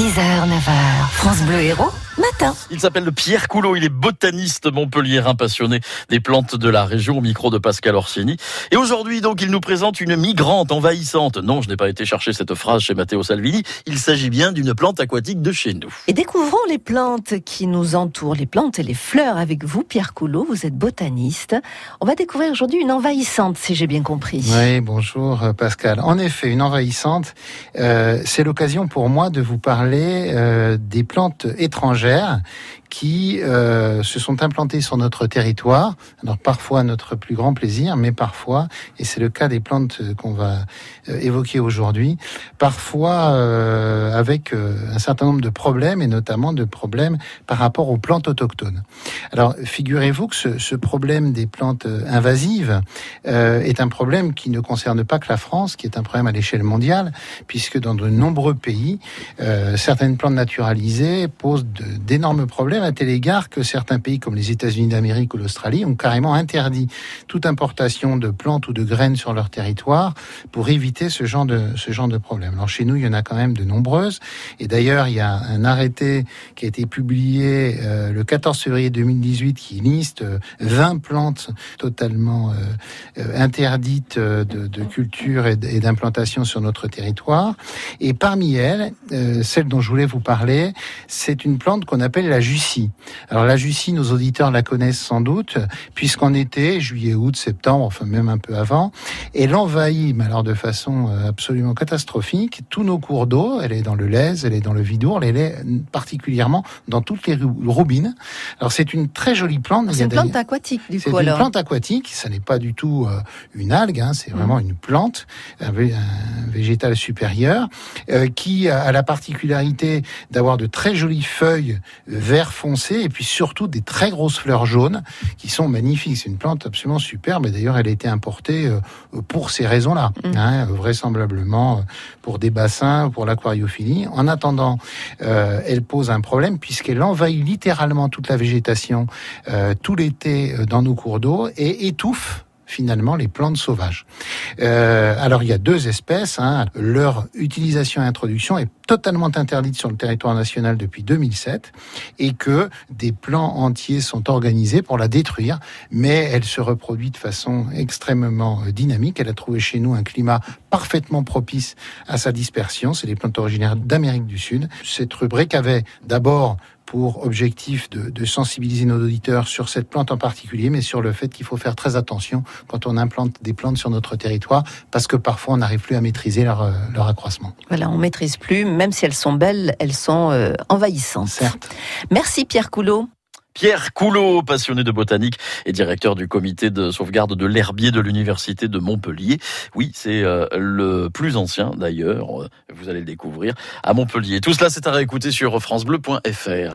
6h, 9h, France Bleu Héros, matin. Il s'appelle Pierre Coulot, il est botaniste montpelliérain passionné des plantes de la région au micro de Pascal Orsini. Et aujourd'hui, donc, il nous présente une migrante envahissante. Non, je n'ai pas été chercher cette phrase chez Matteo Salvini. Il s'agit bien d'une plante aquatique de chez nous. Et découvrons les plantes qui nous entourent, les plantes et les fleurs avec vous, Pierre Coulot. Vous êtes botaniste. On va découvrir aujourd'hui une envahissante, si j'ai bien compris. Oui, bonjour euh, Pascal. En effet, une envahissante, euh, c'est l'occasion pour moi de vous parler euh, des plantes étrangères qui euh, se sont implantées sur notre territoire. Alors parfois notre plus grand plaisir, mais parfois, et c'est le cas des plantes qu'on va euh, évoquer aujourd'hui, parfois euh, avec un certain nombre de problèmes, et notamment de problèmes par rapport aux plantes autochtones. Alors figurez-vous que ce, ce, problème des plantes invasives est un problème qui ne concerne pas que la France, qui est un problème à l'échelle mondiale, puisque dans de nombreux pays, certaines plantes naturalisées posent d'énormes problèmes à tel égard que certains pays comme les États-Unis d'Amérique ou l'Australie ont carrément interdit toute importation de plantes ou de graines sur leur territoire pour éviter ce genre de ce genre de problème. Alors chez nous, il y en a quand même de nombreuses et d'ailleurs, il y a un arrêté qui a été publié euh, le 14 février 2018 qui liste 20 plantes totalement euh, interdites de, culture et d'implantation sur notre territoire et parmi elles, euh, celle dont je voulais vous parler, c'est une plante qu'on appelle la jussie. Alors la jussie, nos auditeurs la connaissent sans doute, puisqu'en été, juillet, août, septembre, enfin même un peu avant, elle envahit, mais alors de façon euh, absolument catastrophique, tous nos cours d'eau. Elle est dans le Lez, elle est dans le Vidourle, elle est particulièrement dans toutes les roubines. Alors c'est une très jolie plante. C'est une plante aquatique du coup C'est une plante aquatique, ça n'est pas du tout euh, une algue, hein, c'est vraiment mmh. une plante, un, un végétal supérieur, euh, qui a la particularité d'avoir de très jolies feuilles vert foncé et puis surtout des très grosses fleurs jaunes qui sont magnifiques. C'est une plante absolument superbe et d'ailleurs elle a été importée euh, pour ces raisons-là, mmh. hein, vraisemblablement euh, pour des bassins, pour l'aquariophilie. En attendant, euh, elle pose un problème puisqu'elle envahit littéralement toute la végétation euh, tout l'été dans nos cours d'eau et étouffe finalement les plantes sauvages. Euh, alors il y a deux espèces. Hein. Leur utilisation et introduction est totalement interdite sur le territoire national depuis 2007 et que des plans entiers sont organisés pour la détruire, mais elle se reproduit de façon extrêmement euh, dynamique. Elle a trouvé chez nous un climat parfaitement propice à sa dispersion. C'est des plantes originaires d'Amérique du Sud. Cette rubrique avait d'abord pour objectif de, de, sensibiliser nos auditeurs sur cette plante en particulier, mais sur le fait qu'il faut faire très attention quand on implante des plantes sur notre territoire, parce que parfois on n'arrive plus à maîtriser leur, euh, leur, accroissement. Voilà, on maîtrise plus, même si elles sont belles, elles sont euh, envahissantes. Certes. Merci Pierre Coulot. Pierre Coulot, passionné de botanique et directeur du comité de sauvegarde de l'herbier de l'université de Montpellier. Oui, c'est euh, le plus ancien d'ailleurs, vous allez le découvrir, à Montpellier. Tout cela, c'est à réécouter sur francebleu.fr.